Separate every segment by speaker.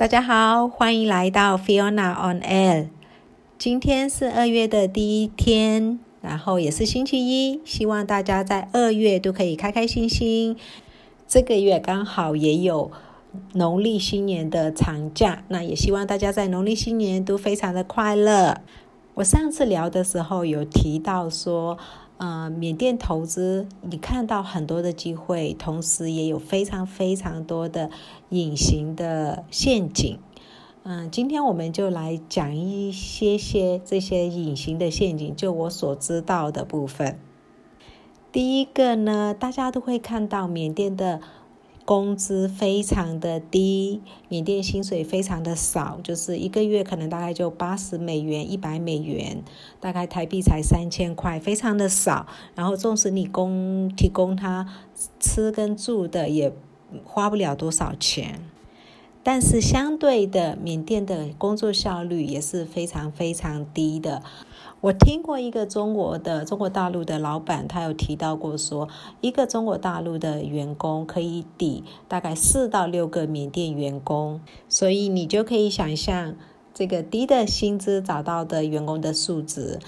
Speaker 1: 大家好，欢迎来到 Fiona on Air。今天是二月的第一天，然后也是星期一。希望大家在二月都可以开开心心。这个月刚好也有农历新年的长假，那也希望大家在农历新年都非常的快乐。我上次聊的时候有提到说。呃，缅甸投资，你看到很多的机会，同时也有非常非常多的隐形的陷阱。嗯，今天我们就来讲一些些这些隐形的陷阱，就我所知道的部分。第一个呢，大家都会看到缅甸的。工资非常的低，缅甸薪水非常的少，就是一个月可能大概就八十美元、一百美元，大概台币才三千块，非常的少。然后，纵使你供提供他吃跟住的，也花不了多少钱。但是，相对的，缅甸的工作效率也是非常非常低的。我听过一个中国的中国大陆的老板，他有提到过说，一个中国大陆的员工可以抵大概四到六个缅甸员工，所以你就可以想象这个低的薪资找到的员工的素质。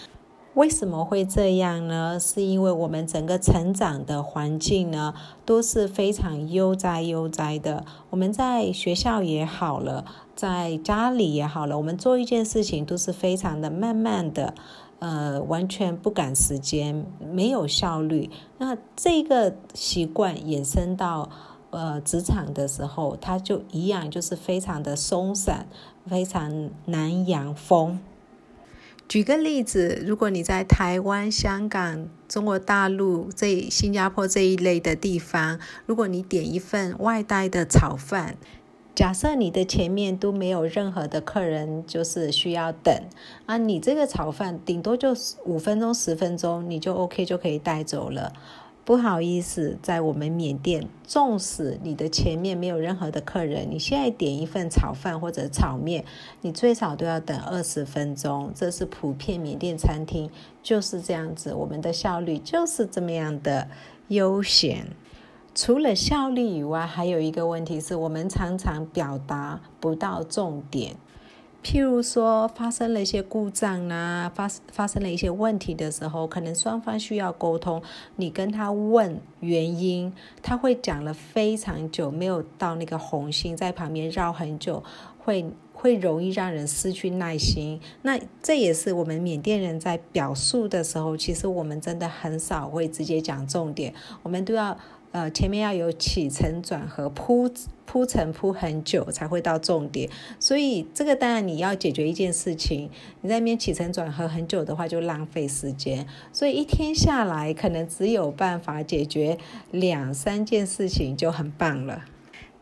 Speaker 1: 为什么会这样呢？是因为我们整个成长的环境呢都是非常悠哉悠哉的。我们在学校也好了，在家里也好了，我们做一件事情都是非常的慢慢的，呃，完全不赶时间，没有效率。那这个习惯衍生到呃职场的时候，它就一样，就是非常的松散，非常难养风。举个例子，如果你在台湾、香港、中国大陆这新加坡这一类的地方，如果你点一份外带的炒饭，假设你的前面都没有任何的客人，就是需要等啊，你这个炒饭顶多就五分钟、十分钟，你就 OK 就可以带走了。不好意思，在我们缅甸，纵使你的前面没有任何的客人，你现在点一份炒饭或者炒面，你最少都要等二十分钟。这是普遍缅甸餐厅就是这样子，我们的效率就是这么样的悠闲。除了效率以外，还有一个问题是我们常常表达不到重点。譬如说，发生了一些故障啊，发发生了一些问题的时候，可能双方需要沟通。你跟他问原因，他会讲了非常久，没有到那个红心，在旁边绕很久，会会容易让人失去耐心。那这也是我们缅甸人在表述的时候，其实我们真的很少会直接讲重点，我们都要。呃，前面要有起承转合，铺铺陈铺很久才会到重点，所以这个当然你要解决一件事情，你在那边起承转合很久的话，就浪费时间，所以一天下来可能只有办法解决两三件事情就很棒了。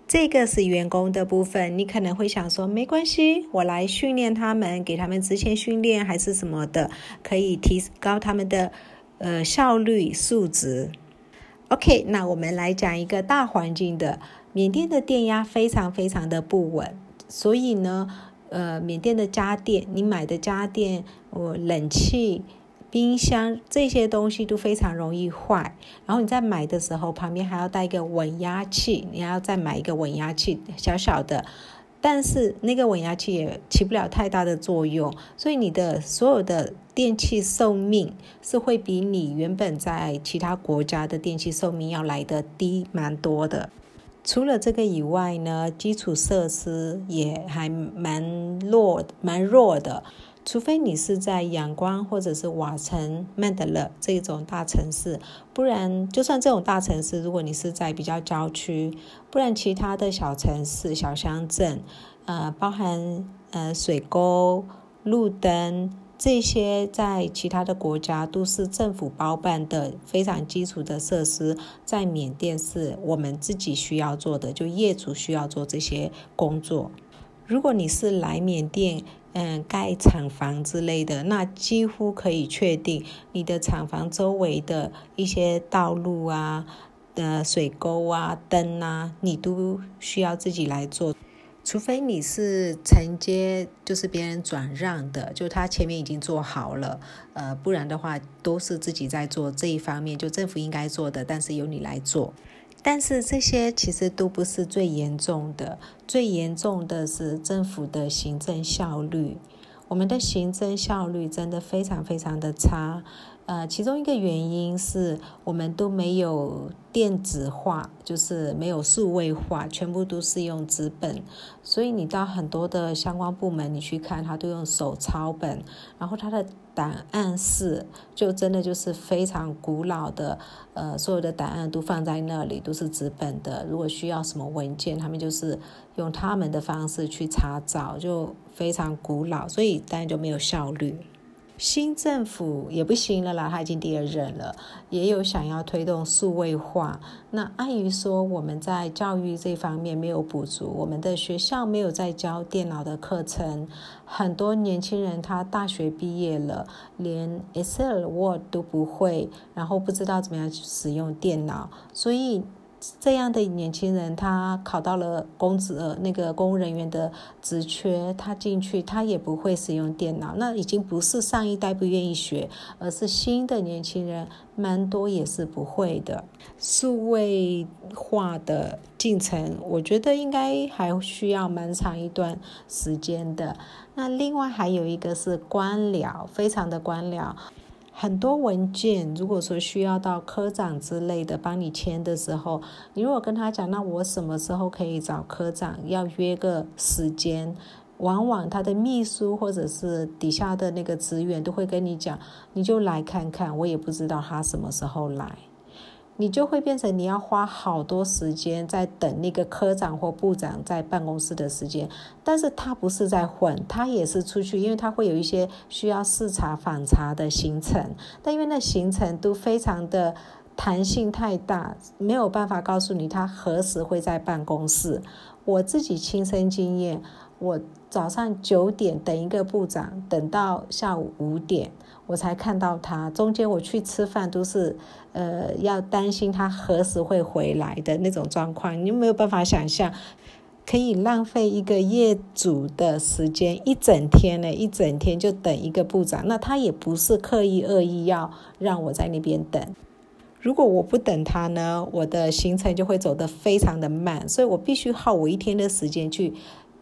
Speaker 1: 这个是员工的部分，你可能会想说，没关系，我来训练他们，给他们之前训练还是什么的，可以提高他们的呃效率素质。OK，那我们来讲一个大环境的。缅甸的电压非常非常的不稳，所以呢，呃，缅甸的家电，你买的家电，呃，冷气、冰箱这些东西都非常容易坏。然后你在买的时候，旁边还要带一个稳压器，你要再买一个稳压器，小小的。但是那个稳压器也起不了太大的作用，所以你的所有的电器寿命是会比你原本在其他国家的电器寿命要来的低蛮多的。除了这个以外呢，基础设施也还蛮弱、蛮弱的。除非你是在仰光或者是瓦城、曼德勒这种大城市，不然就算这种大城市，如果你是在比较郊区，不然其他的小城市、小乡镇，呃，包含呃水沟、路灯这些，在其他的国家都是政府包办的非常基础的设施，在缅甸是我们自己需要做的，就业主需要做这些工作。如果你是来缅甸，嗯，盖厂房之类的，那几乎可以确定你的厂房周围的一些道路啊、的水沟啊、灯啊，你都需要自己来做。除非你是承接，就是别人转让的，就他前面已经做好了，呃，不然的话都是自己在做这一方面，就政府应该做的，但是由你来做。但是这些其实都不是最严重的，最严重的是政府的行政效率。我们的行政效率真的非常非常的差。呃，其中一个原因是我们都没有电子化，就是没有数位化，全部都是用纸本。所以你到很多的相关部门，你去看，他都用手抄本，然后他的档案室就真的就是非常古老的，呃，所有的档案都放在那里，都是纸本的。如果需要什么文件，他们就是用他们的方式去查找，就非常古老，所以当然就没有效率。新政府也不行了啦，他已经第二任了，也有想要推动数位化。那碍于说我们在教育这方面没有补足，我们的学校没有在教电脑的课程，很多年轻人他大学毕业了，连 Excel、Word 都不会，然后不知道怎么样去使用电脑，所以。这样的年轻人，他考到了公职那个公务人员的职缺，他进去他也不会使用电脑，那已经不是上一代不愿意学，而是新的年轻人蛮多也是不会的。数位化的进程，我觉得应该还需要蛮长一段时间的。那另外还有一个是官僚，非常的官僚。很多文件，如果说需要到科长之类的帮你签的时候，你如果跟他讲，那我什么时候可以找科长，要约个时间，往往他的秘书或者是底下的那个职员都会跟你讲，你就来看看，我也不知道他什么时候来。你就会变成你要花好多时间在等那个科长或部长在办公室的时间，但是他不是在混，他也是出去，因为他会有一些需要视察访查的行程，但因为那行程都非常的弹性太大，没有办法告诉你他何时会在办公室。我自己亲身经验，我早上九点等一个部长，等到下午五点。我才看到他，中间我去吃饭都是，呃，要担心他何时会回来的那种状况，你没有办法想象，可以浪费一个业主的时间一整天呢，一整天就等一个部长，那他也不是刻意恶意要让我在那边等，如果我不等他呢，我的行程就会走得非常的慢，所以我必须耗我一天的时间去。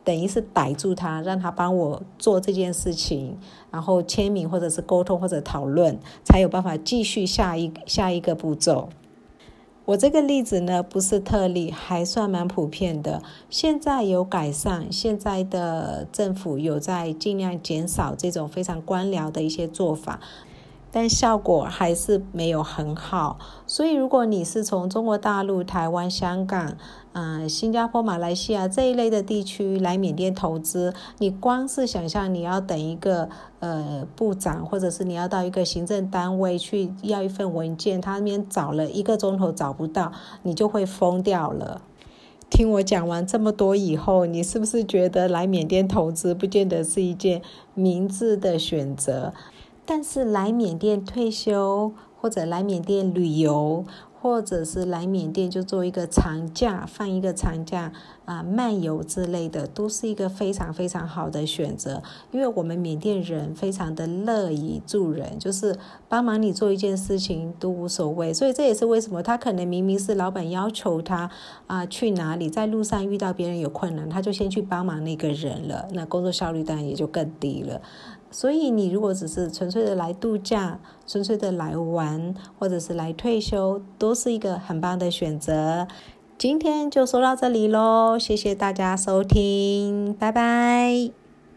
Speaker 1: 等于是逮住他，让他帮我做这件事情，然后签名或者是沟通或者讨论，才有办法继续下一下一个步骤。我这个例子呢不是特例，还算蛮普遍的。现在有改善，现在的政府有在尽量减少这种非常官僚的一些做法。但效果还是没有很好，所以如果你是从中国大陆、台湾、香港、嗯、新加坡、马来西亚这一类的地区来缅甸投资，你光是想象你要等一个呃部长，或者是你要到一个行政单位去要一份文件，他那边找了一个钟头找不到，你就会疯掉了。听我讲完这么多以后，你是不是觉得来缅甸投资不见得是一件明智的选择？但是来缅甸退休，或者来缅甸旅游，或者是来缅甸就做一个长假，放一个长假啊，漫游之类的，都是一个非常非常好的选择。因为我们缅甸人非常的乐于助人，就是帮忙你做一件事情都无所谓。所以这也是为什么他可能明明是老板要求他啊去哪里，在路上遇到别人有困难，他就先去帮忙那个人了，那工作效率当然也就更低了。所以，你如果只是纯粹的来度假、纯粹的来玩，或者是来退休，都是一个很棒的选择。今天就说到这里喽，谢谢大家收听，拜拜。